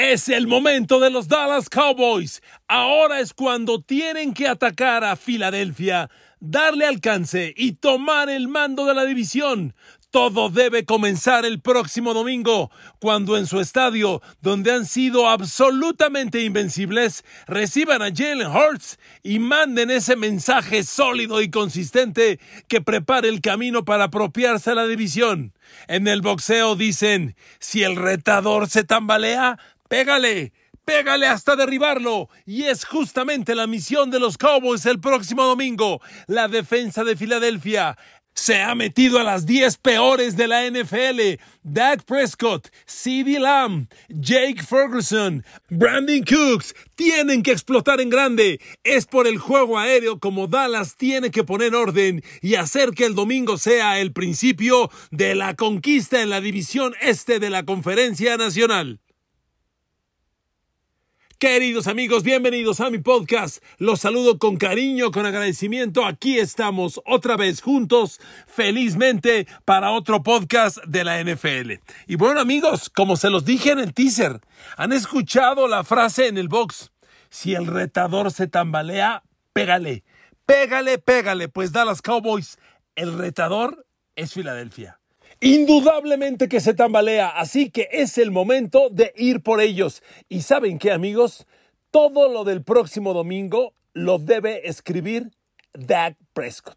Es el momento de los Dallas Cowboys. Ahora es cuando tienen que atacar a Filadelfia, darle alcance y tomar el mando de la división. Todo debe comenzar el próximo domingo, cuando en su estadio, donde han sido absolutamente invencibles, reciban a Jalen Hurts y manden ese mensaje sólido y consistente que prepare el camino para apropiarse a la división. En el boxeo dicen, si el retador se tambalea, Pégale, pégale hasta derribarlo. Y es justamente la misión de los Cowboys el próximo domingo. La defensa de Filadelfia se ha metido a las 10 peores de la NFL. Dak Prescott, CeeDee Lamb, Jake Ferguson, Brandon Cooks tienen que explotar en grande. Es por el juego aéreo como Dallas tiene que poner orden y hacer que el domingo sea el principio de la conquista en la división este de la Conferencia Nacional. Queridos amigos, bienvenidos a mi podcast. Los saludo con cariño, con agradecimiento. Aquí estamos otra vez juntos, felizmente, para otro podcast de la NFL. Y bueno amigos, como se los dije en el teaser, han escuchado la frase en el box. Si el retador se tambalea, pégale. Pégale, pégale, pues Dallas Cowboys, el retador es Filadelfia. Indudablemente que se tambalea, así que es el momento de ir por ellos. Y saben qué, amigos, todo lo del próximo domingo lo debe escribir Dak Prescott.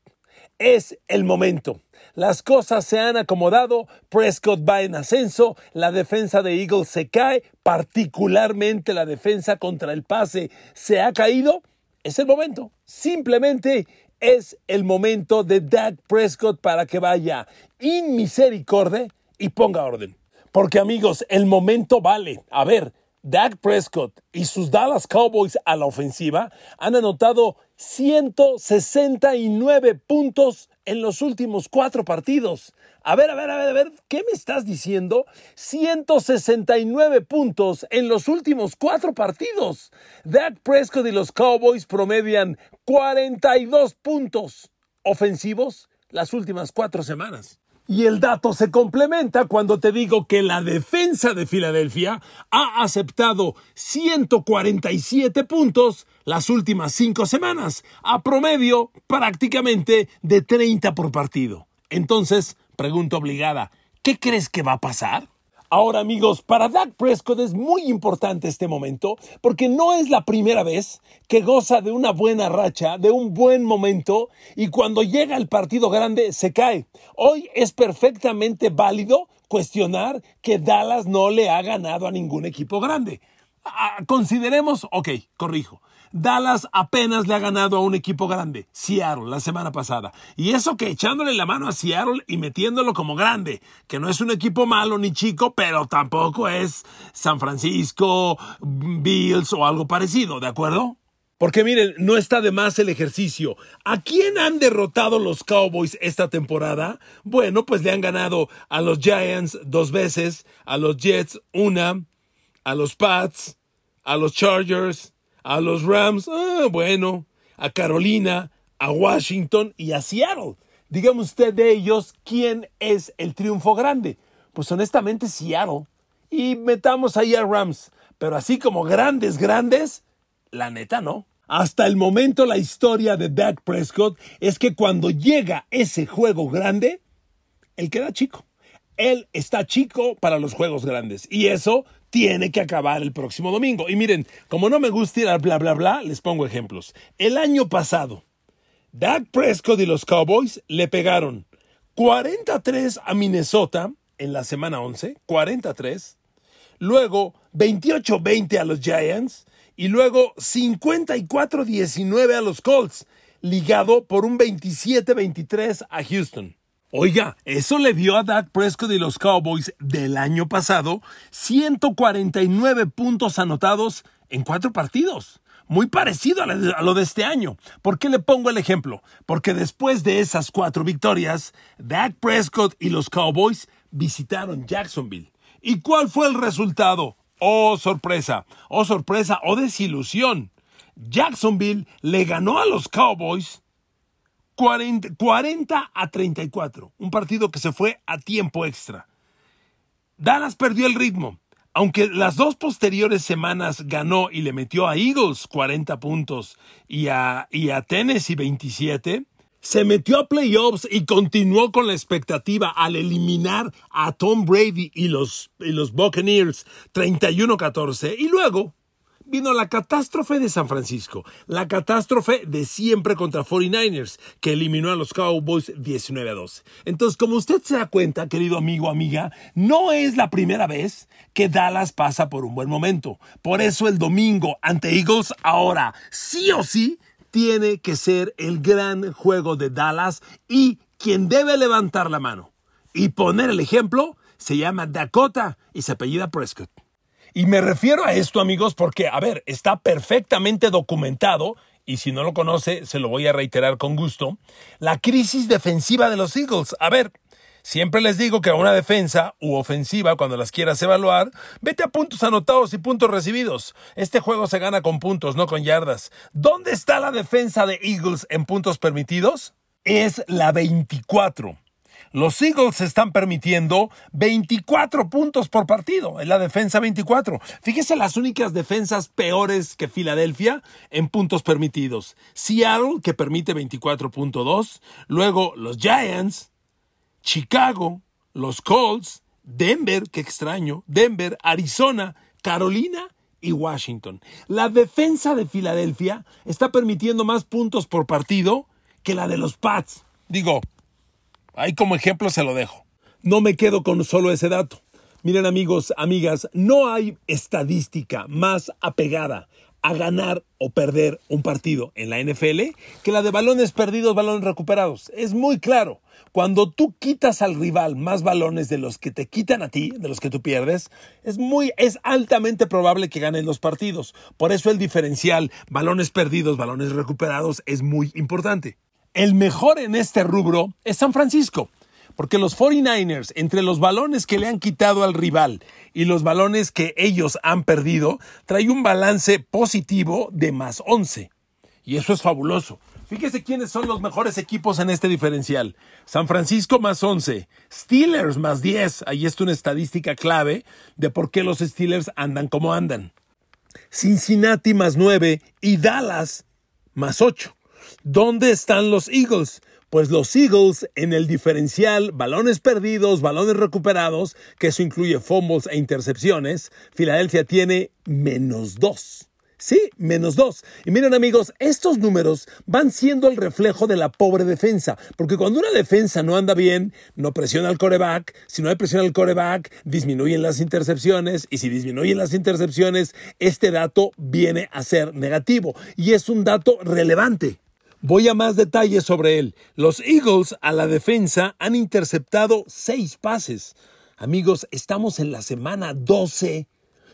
Es el momento. Las cosas se han acomodado, Prescott va en ascenso, la defensa de Eagles se cae, particularmente la defensa contra el pase se ha caído. Es el momento. Simplemente es el momento de Dak Prescott para que vaya in misericordia y ponga orden. Porque amigos, el momento vale. A ver, Dak Prescott y sus Dallas Cowboys a la ofensiva han anotado 169 puntos en los últimos cuatro partidos. A ver, a ver, a ver, a ver, ¿qué me estás diciendo? 169 puntos en los últimos cuatro partidos. Dak Prescott y los Cowboys promedian 42 puntos ofensivos las últimas cuatro semanas. Y el dato se complementa cuando te digo que la defensa de Filadelfia ha aceptado 147 puntos las últimas cinco semanas, a promedio prácticamente de 30 por partido. Entonces, pregunta obligada, ¿qué crees que va a pasar? Ahora amigos, para Dak Prescott es muy importante este momento porque no es la primera vez que goza de una buena racha, de un buen momento y cuando llega el partido grande se cae. Hoy es perfectamente válido cuestionar que Dallas no le ha ganado a ningún equipo grande. Consideremos, ok, corrijo. Dallas apenas le ha ganado a un equipo grande, Seattle, la semana pasada. Y eso que echándole la mano a Seattle y metiéndolo como grande, que no es un equipo malo ni chico, pero tampoco es San Francisco, Bills o algo parecido, ¿de acuerdo? Porque miren, no está de más el ejercicio. ¿A quién han derrotado los Cowboys esta temporada? Bueno, pues le han ganado a los Giants dos veces, a los Jets una, a los Pats, a los Chargers, a los Rams, ah, bueno, a Carolina, a Washington y a Seattle. Dígame usted de ellos quién es el triunfo grande. Pues honestamente Seattle. Y metamos ahí a Rams. Pero así como grandes, grandes, la neta no. Hasta el momento la historia de Dak Prescott es que cuando llega ese juego grande, él queda chico. Él está chico para los juegos grandes. Y eso tiene que acabar el próximo domingo. Y miren, como no me gusta ir al bla bla bla, les pongo ejemplos. El año pasado, Dak Prescott y los Cowboys le pegaron 43 a Minnesota en la semana 11, 43. Luego 28-20 a los Giants y luego 54-19 a los Colts, ligado por un 27-23 a Houston. Oiga, eso le dio a Dak Prescott y los Cowboys del año pasado 149 puntos anotados en cuatro partidos. Muy parecido a lo de este año. ¿Por qué le pongo el ejemplo? Porque después de esas cuatro victorias, Dak Prescott y los Cowboys visitaron Jacksonville. ¿Y cuál fue el resultado? Oh, sorpresa, oh, sorpresa, oh, desilusión. Jacksonville le ganó a los Cowboys 40, a 34. Un partido que se fue a tiempo extra. Dallas perdió el ritmo. Aunque las dos posteriores semanas ganó y le metió a Eagles 40 puntos y a, y a Tennessee 27, se metió a playoffs y continuó con la expectativa al eliminar a Tom Brady y los, y los Buccaneers 31-14 y luego vino la catástrofe de San Francisco, la catástrofe de siempre contra 49ers, que eliminó a los Cowboys 19 a 12. Entonces, como usted se da cuenta, querido amigo, amiga, no es la primera vez que Dallas pasa por un buen momento. Por eso el domingo ante Eagles, ahora sí o sí, tiene que ser el gran juego de Dallas y quien debe levantar la mano y poner el ejemplo se llama Dakota y se apellida Prescott. Y me refiero a esto, amigos, porque, a ver, está perfectamente documentado, y si no lo conoce, se lo voy a reiterar con gusto, la crisis defensiva de los Eagles. A ver, siempre les digo que a una defensa u ofensiva, cuando las quieras evaluar, vete a puntos anotados y puntos recibidos. Este juego se gana con puntos, no con yardas. ¿Dónde está la defensa de Eagles en puntos permitidos? Es la 24. Los Eagles están permitiendo 24 puntos por partido en la defensa 24. Fíjese las únicas defensas peores que Filadelfia en puntos permitidos. Seattle, que permite 24.2. Luego los Giants, Chicago, los Colts, Denver, que extraño, Denver, Arizona, Carolina y Washington. La defensa de Filadelfia está permitiendo más puntos por partido que la de los Pats. Digo, Ahí como ejemplo se lo dejo. No me quedo con solo ese dato. Miren amigos, amigas, no hay estadística más apegada a ganar o perder un partido en la NFL que la de balones perdidos, balones recuperados. Es muy claro. Cuando tú quitas al rival más balones de los que te quitan a ti, de los que tú pierdes, es muy, es altamente probable que ganen los partidos. Por eso el diferencial balones perdidos, balones recuperados es muy importante. El mejor en este rubro es San Francisco, porque los 49ers, entre los balones que le han quitado al rival y los balones que ellos han perdido, trae un balance positivo de más 11. Y eso es fabuloso. Fíjese quiénes son los mejores equipos en este diferencial. San Francisco más 11, Steelers más 10. Ahí está una estadística clave de por qué los Steelers andan como andan. Cincinnati más 9 y Dallas más 8. ¿Dónde están los Eagles? Pues los Eagles en el diferencial balones perdidos, balones recuperados, que eso incluye fumbles e intercepciones, Filadelfia tiene menos dos. Sí, menos dos. Y miren amigos, estos números van siendo el reflejo de la pobre defensa, porque cuando una defensa no anda bien, no presiona al coreback, si no hay presión al coreback, disminuyen las intercepciones, y si disminuyen las intercepciones, este dato viene a ser negativo, y es un dato relevante. Voy a más detalles sobre él. Los Eagles a la defensa han interceptado seis pases. Amigos, estamos en la semana 12.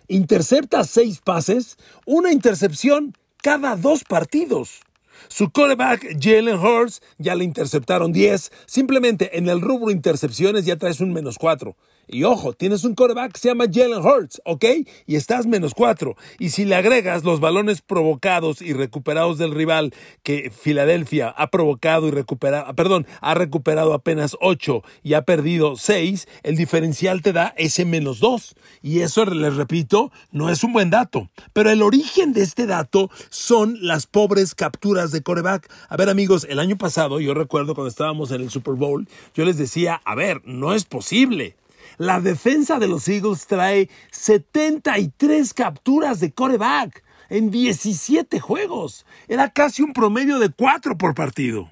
Intercepta seis pases, una intercepción cada dos partidos. Su quarterback, Jalen Hurts, ya le interceptaron 10. Simplemente en el rubro intercepciones ya traes un menos 4. Y ojo, tienes un quarterback que se llama Jalen Hurts, ¿ok? Y estás menos 4. Y si le agregas los balones provocados y recuperados del rival que Filadelfia ha provocado y recuperado, perdón, ha recuperado apenas 8 y ha perdido 6, el diferencial te da ese menos 2. Y eso, les repito, no es un buen dato. Pero el origen de este dato son las pobres capturas de coreback. A ver, amigos, el año pasado, yo recuerdo cuando estábamos en el Super Bowl, yo les decía, a ver, no es posible. La defensa de los Eagles trae 73 capturas de coreback en 17 juegos. Era casi un promedio de 4 por partido.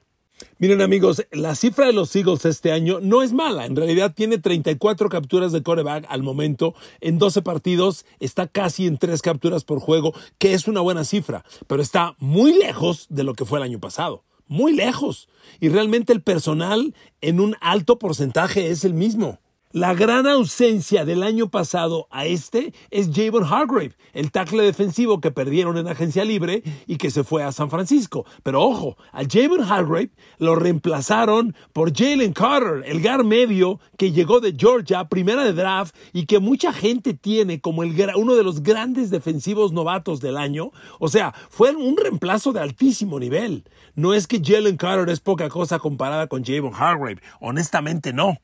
Miren amigos, la cifra de los Eagles este año no es mala. En realidad tiene 34 capturas de coreback al momento. En 12 partidos está casi en 3 capturas por juego, que es una buena cifra, pero está muy lejos de lo que fue el año pasado. Muy lejos. Y realmente el personal en un alto porcentaje es el mismo. La gran ausencia del año pasado a este es Javon Hargrave, el tackle defensivo que perdieron en agencia libre y que se fue a San Francisco. Pero ojo, a Javon Hargrave lo reemplazaron por Jalen Carter, el gar medio que llegó de Georgia, primera de draft y que mucha gente tiene como uno de los grandes defensivos novatos del año. O sea, fue un reemplazo de altísimo nivel. No es que Jalen Carter es poca cosa comparada con Javon Hargrave, honestamente no.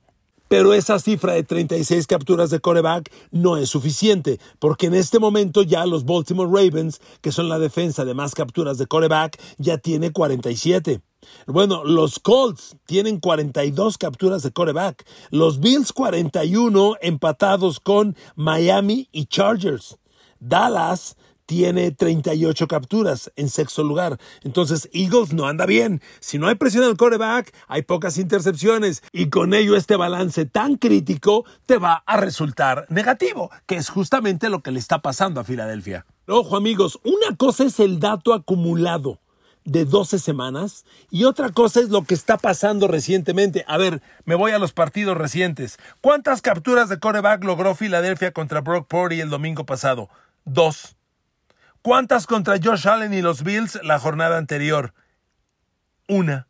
Pero esa cifra de 36 capturas de coreback no es suficiente, porque en este momento ya los Baltimore Ravens, que son la defensa de más capturas de coreback, ya tiene 47. Bueno, los Colts tienen 42 capturas de coreback, los Bills 41 empatados con Miami y Chargers. Dallas tiene 38 capturas en sexto lugar. Entonces, Eagles no anda bien. Si no hay presión al coreback, hay pocas intercepciones y con ello este balance tan crítico te va a resultar negativo, que es justamente lo que le está pasando a Filadelfia. Ojo amigos, una cosa es el dato acumulado de 12 semanas y otra cosa es lo que está pasando recientemente. A ver, me voy a los partidos recientes. ¿Cuántas capturas de coreback logró Filadelfia contra Brock Purdy el domingo pasado? Dos. ¿Cuántas contra Josh Allen y los Bills la jornada anterior? Una.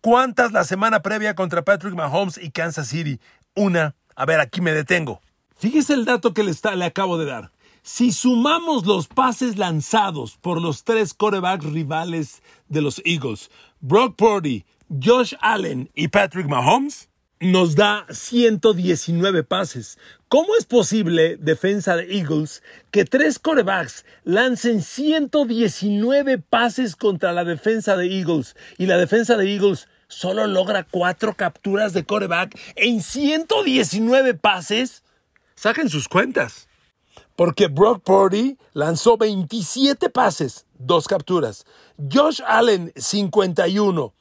¿Cuántas la semana previa contra Patrick Mahomes y Kansas City? Una. A ver, aquí me detengo. Fíjese el dato que le, está, le acabo de dar. Si sumamos los pases lanzados por los tres corebacks rivales de los Eagles, Brock Purdy, Josh Allen y Patrick Mahomes, nos da 119 pases. ¿Cómo es posible, defensa de Eagles, que tres corebacks lancen 119 pases contra la defensa de Eagles y la defensa de Eagles solo logra cuatro capturas de coreback en 119 pases? Saquen sus cuentas. Porque Brock Purdy lanzó 27 pases, dos capturas. Josh Allen, 51,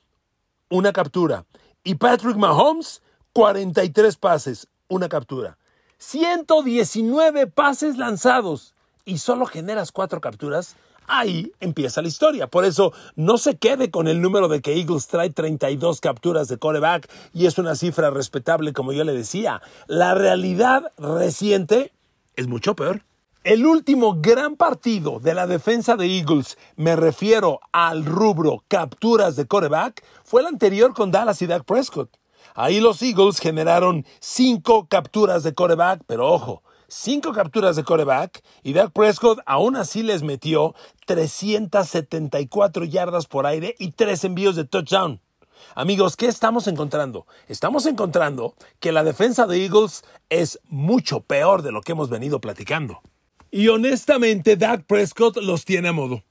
una captura. Y Patrick Mahomes, 43 pases, una captura. 119 pases lanzados y solo generas cuatro capturas. Ahí empieza la historia. Por eso no se quede con el número de que Eagles trae 32 capturas de coreback y es una cifra respetable como yo le decía. La realidad reciente es mucho peor. El último gran partido de la defensa de Eagles, me refiero al rubro capturas de coreback, fue el anterior con Dallas y Dak Prescott. Ahí los Eagles generaron cinco capturas de coreback, pero ojo, cinco capturas de coreback y Dak Prescott aún así les metió 374 yardas por aire y tres envíos de touchdown. Amigos, ¿qué estamos encontrando? Estamos encontrando que la defensa de Eagles es mucho peor de lo que hemos venido platicando. Y honestamente, Dak Prescott los tiene a modo.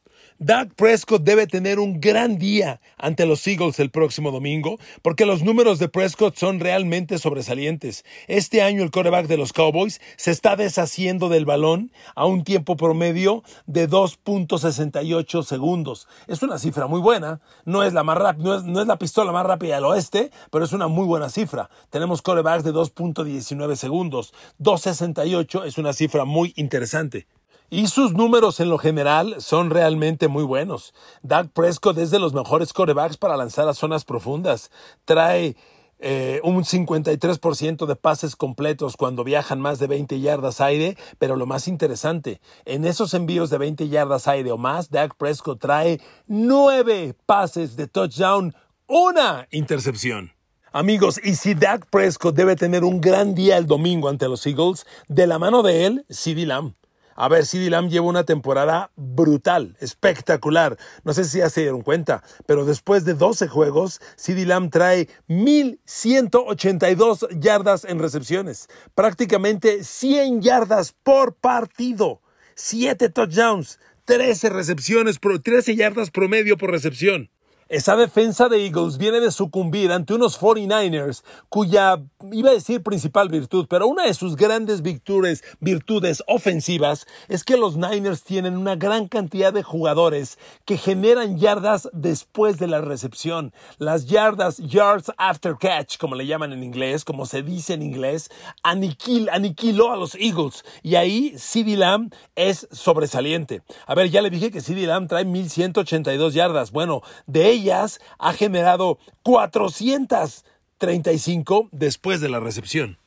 Dak Prescott debe tener un gran día ante los Eagles el próximo domingo, porque los números de Prescott son realmente sobresalientes. Este año el quarterback de los Cowboys se está deshaciendo del balón a un tiempo promedio de 2.68 segundos. Es una cifra muy buena. No es la más no es, no es la pistola más rápida del oeste, pero es una muy buena cifra. Tenemos quarterbacks de 2.19 segundos. 2.68 es una cifra muy interesante. Y sus números en lo general son realmente muy buenos. Dak Prescott es de los mejores corebacks para lanzar a zonas profundas. Trae eh, un 53% de pases completos cuando viajan más de 20 yardas aire, pero lo más interesante, en esos envíos de 20 yardas aire o más, Dak Prescott trae nueve pases de touchdown, una intercepción. Amigos, y si Dak Prescott debe tener un gran día el domingo ante los Eagles, de la mano de él, CeeDee Lamb. A ver, CD Lamb lleva una temporada brutal, espectacular. No sé si ya se dieron cuenta, pero después de 12 juegos, CD Lamb trae 1.182 yardas en recepciones. Prácticamente 100 yardas por partido. 7 touchdowns, 13 recepciones, 13 yardas promedio por recepción. Esa defensa de Eagles viene de sucumbir ante unos 49ers cuya, iba a decir principal virtud, pero una de sus grandes virtudes, virtudes ofensivas es que los Niners tienen una gran cantidad de jugadores que generan yardas después de la recepción. Las yardas, yards after catch, como le llaman en inglés, como se dice en inglés, aniquil, aniquiló a los Eagles. Y ahí CeeDee Lamb es sobresaliente. A ver, ya le dije que CeeDee Lamb trae 1182 yardas. Bueno, de ella ha generado 435 después de la recepción.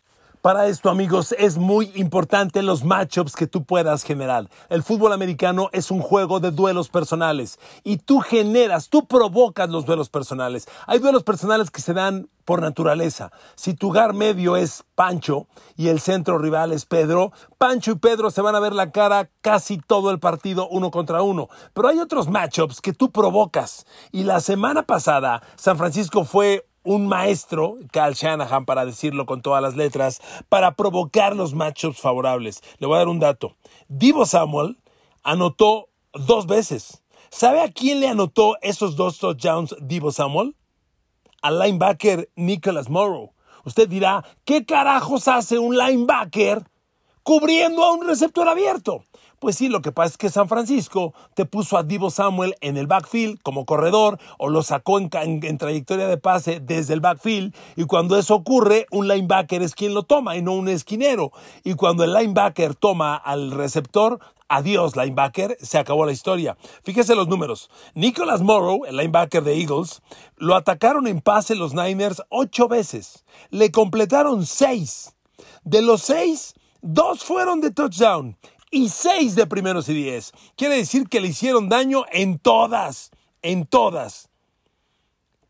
Para esto, amigos, es muy importante los matchups que tú puedas generar. El fútbol americano es un juego de duelos personales y tú generas, tú provocas los duelos personales. Hay duelos personales que se dan por naturaleza. Si tu gar medio es Pancho y el centro rival es Pedro, Pancho y Pedro se van a ver la cara casi todo el partido uno contra uno. Pero hay otros matchups que tú provocas. Y la semana pasada, San Francisco fue un maestro, Cal Shanahan, para decirlo con todas las letras, para provocar los matchups favorables. Le voy a dar un dato. Divo Samuel anotó dos veces. ¿Sabe a quién le anotó esos dos touchdowns Divo Samuel? Al linebacker Nicholas Morrow. Usted dirá, ¿qué carajos hace un linebacker cubriendo a un receptor abierto? Pues sí, lo que pasa es que San Francisco te puso a Divo Samuel en el backfield como corredor o lo sacó en, trayectoria de pase desde el backfield y cuando eso ocurre, un linebacker es quien lo toma y no un esquinero. Y cuando el linebacker toma al receptor, Adiós, linebacker, se acabó la historia. Fíjese los números. Nicholas Morrow, el linebacker de Eagles, lo atacaron en pase los Niners ocho veces. Le completaron seis. De los seis, dos fueron de touchdown y seis de primeros y diez. Quiere decir que le hicieron daño en todas, en todas.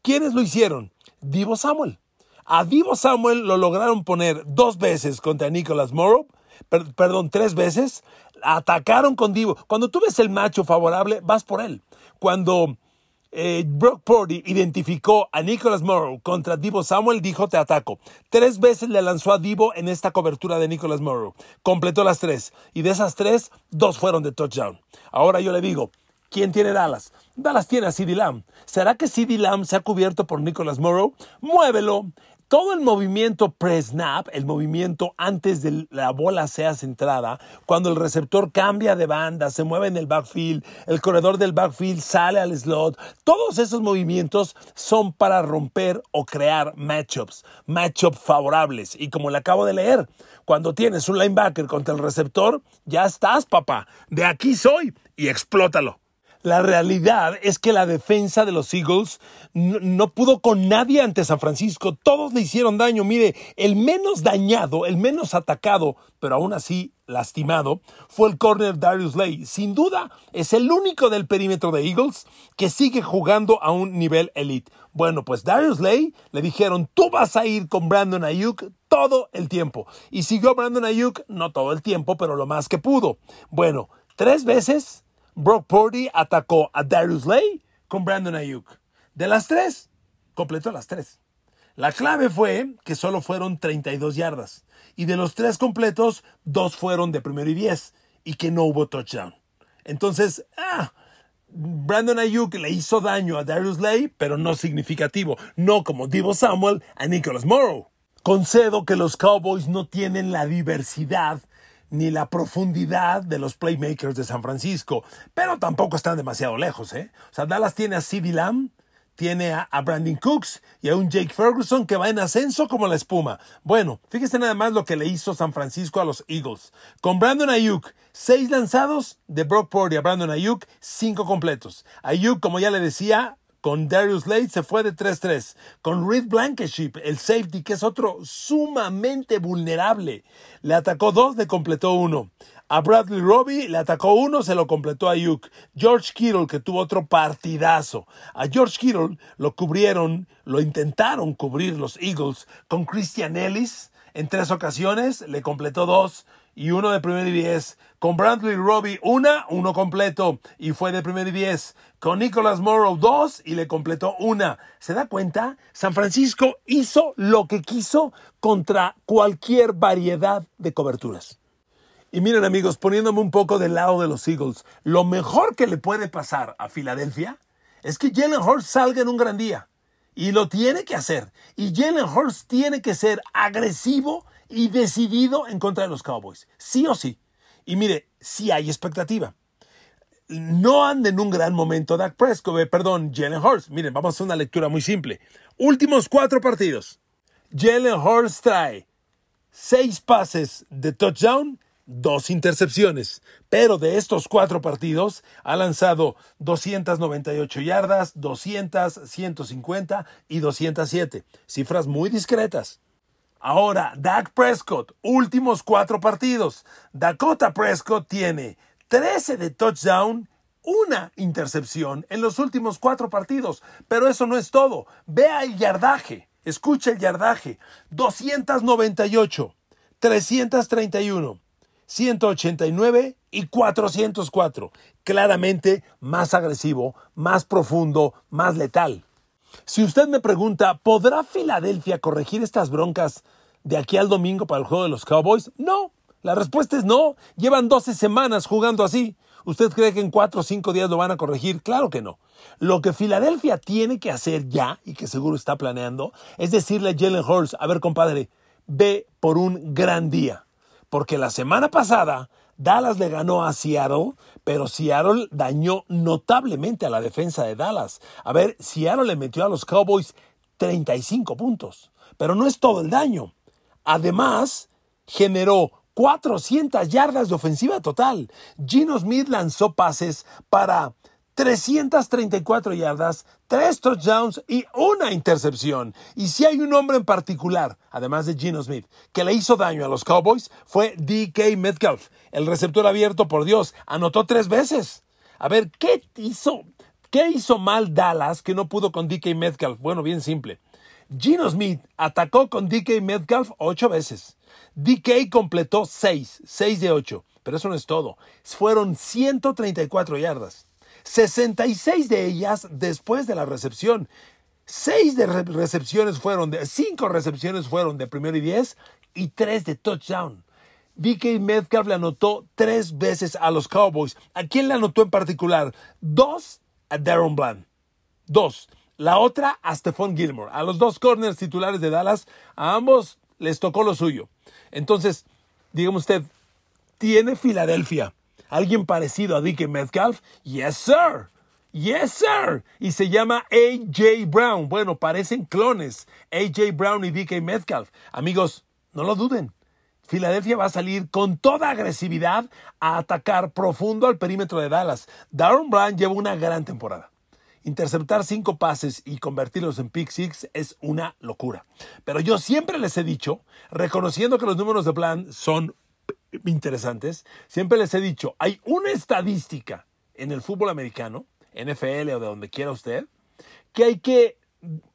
¿Quiénes lo hicieron? Divo Samuel. A Divo Samuel lo lograron poner dos veces contra Nicholas Morrow, perdón, tres veces, atacaron con Divo. Cuando tú ves el macho favorable, vas por él. Cuando eh, Brock Purdy identificó a Nicholas Morrow contra Divo Samuel, dijo te ataco. Tres veces le lanzó a Divo en esta cobertura de Nicholas Morrow. Completó las tres. Y de esas tres, dos fueron de touchdown. Ahora yo le digo, ¿quién tiene Dallas? Dallas tiene a CeeDee Lamb. ¿Será que CeeDee Lamb se ha cubierto por Nicholas Morrow? Muévelo todo el movimiento pre-snap, el movimiento antes de la bola sea centrada, cuando el receptor cambia de banda, se mueve en el backfield, el corredor del backfield sale al slot, todos esos movimientos son para romper o crear matchups, matchups favorables. Y como le acabo de leer, cuando tienes un linebacker contra el receptor, ya estás, papá. De aquí soy y explótalo. La realidad es que la defensa de los Eagles no, pudo con nadie ante San Francisco. Todos le hicieron daño. Mire, el menos dañado, el menos atacado, pero aún así lastimado, fue el corner Darius Lay. Sin duda, es el único del perímetro de Eagles que sigue jugando a un nivel elite. Bueno, pues Darius Lay le dijeron, tú vas a ir con Brandon Ayuk todo el tiempo. Y siguió Brandon Ayuk, no todo el tiempo, pero lo más que pudo. Bueno, tres veces Brock Purdy atacó a Darius Lay con Brandon Ayuk. De las tres, completó las tres. La clave fue que solo fueron 32 yardas. Y de los tres completos, dos fueron de primero y diez. Y que no hubo touchdown. Entonces, ah, Brandon Ayuk le hizo daño a Darius Lay, pero no significativo. No como Divo Samuel a Nicholas Morrow. Concedo que los Cowboys no tienen la diversidad ni la profundidad de los playmakers de San Francisco, pero tampoco están demasiado lejos. ¿eh? O sea, Dallas tiene a CeeDee Lamb, tiene a, Brandon Cooks y a un Jake Ferguson que va en ascenso como la espuma. Bueno, fíjese nada más lo que le hizo San Francisco a los Eagles. Con Brandon Ayuk, seis lanzados de Brock Purdy a Brandon Ayuk, cinco completos. Ayuk, como ya le decía, con Darius Lade se fue de 3-3. Con Reed Blankenship, el safety, que es otro sumamente vulnerable, le atacó dos, le completó uno. A Bradley Robbie le atacó uno, se lo completó a Ayuk. George Kittle, que tuvo otro partidazo. A George Kittle lo cubrieron, lo intentaron cubrir los Eagles con Christian Ellis. En tres ocasiones le completó dos y uno de primer y diez. Con Bradley Robbie, una, uno completo y fue de primer y diez. Con Nicholas Morrow, dos y le completó una. ¿Se da cuenta? San Francisco hizo lo que quiso contra cualquier variedad de coberturas. Y miren amigos, poniéndome un poco del lado de los Eagles, lo mejor que le puede pasar a Filadelfia es que Jalen Hurts salga en un gran día. Y lo tiene que hacer. Y Jalen Hurts tiene que ser agresivo y decidido en contra de los Cowboys. Sí o sí. Y mire, sí hay expectativa. No anda en un gran momento Dak Prescott, eh, perdón, Jalen Hurts. Miren, vamos a hacer una lectura muy simple. Últimos cuatro partidos. Jalen Hurts trae seis pases de touchdown, dos intercepciones. Pero de estos cuatro partidos ha lanzado 298 yardas, 200, 150 y 207. Cifras muy discretas. Ahora, Dak Prescott, últimos cuatro partidos. Dakota Prescott tiene 13 de touchdown, una intercepción en los últimos cuatro partidos. Pero eso no es todo. Vea el yardaje. Escucha el yardaje. 298, 331, 189 y 404. Claramente más agresivo, más profundo, más letal. Si usted me pregunta, ¿podrá Filadelfia corregir estas broncas de aquí al domingo para el juego de los Cowboys? No, la respuesta es no. Llevan 12 semanas jugando así. ¿Usted cree que en 4 o 5 días lo van a corregir? Claro que no. Lo que Filadelfia tiene que hacer ya, y que seguro está planeando, es decirle a Jalen Hurts, a ver compadre, ve por un gran día. Porque la semana pasada Dallas le ganó a Seattle, pero Seattle dañó notablemente a la defensa de Dallas. A ver, Seattle le metió a los Cowboys 35 puntos, pero no es todo el daño. Además, generó 400 yardas de ofensiva total. Gino Smith lanzó pases para 334 yardas, 3 touchdowns y una intercepción. Y si hay un hombre en particular, además de Gino Smith, que le hizo daño a los Cowboys, fue DK Metcalf, el receptor abierto por Dios. Anotó tres veces. A ver, ¿qué hizo? ¿Qué hizo mal Dallas que no pudo con DK Metcalf? Bueno, bien simple. Gino Smith atacó con DK Metcalf ocho veces. DK completó seis, seis de ocho. Pero eso no es todo. Fueron 134 yardas. 66 de ellas después de la recepción. Seis de recepciones fueron de, cinco recepciones fueron de primero y diez y tres de touchdown. DK Metcalf le anotó tres veces a los Cowboys. ¿A quién le anotó en particular? Dos a Darren Bland. Dos. La otra a Stephon Gilmore. A los dos corners titulares de Dallas, a ambos les tocó lo suyo. Entonces, dígame usted, ¿tiene Filadelfia alguien parecido a DK Metcalf? Yes, sir. Yes, sir. Y se llama AJ Brown. Bueno, parecen clones. AJ Brown y DK Metcalf. Amigos, no lo duden. Filadelfia va a salir con toda agresividad a atacar profundo al perímetro de Dallas. Darren Brown lleva una gran temporada. Interceptar cinco pases y convertirlos en pick six es una locura. Pero yo siempre les he dicho, reconociendo que los números de plan son interesantes, siempre les he dicho, hay una estadística en el fútbol americano, NFL o de donde quiera usted, que hay que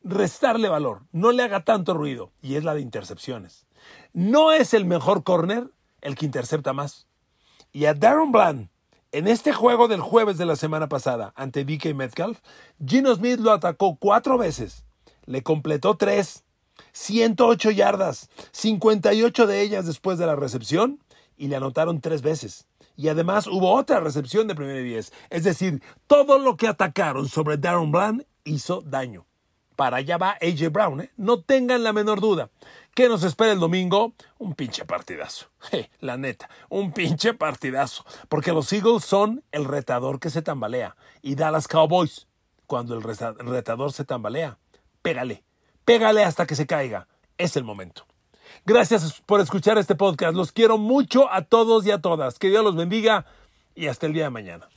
restarle valor, no le haga tanto ruido, y es la de intercepciones. No es el mejor corner el que intercepta más. Y a Darren Bland, en este juego del jueves de la semana pasada ante DK Metcalf, Gino Smith lo atacó cuatro veces, le completó tres, 108 yardas, 58 de ellas después de la recepción y le anotaron tres veces. Y además hubo otra recepción de primer y diez. Es decir, todo lo que atacaron sobre Darren Bland hizo daño. Para allá va AJ Brown, ¿eh? no tengan la menor duda. ¿Qué nos espera el domingo? Un pinche partidazo. la neta, un pinche partidazo. Porque los Eagles son el retador que se tambalea. Y Dallas Cowboys, cuando el retador se tambalea, pégale. Pégale hasta que se caiga. Es el momento. Gracias por escuchar este podcast. Los quiero mucho a todos y a todas. Que Dios los bendiga y hasta el día de mañana.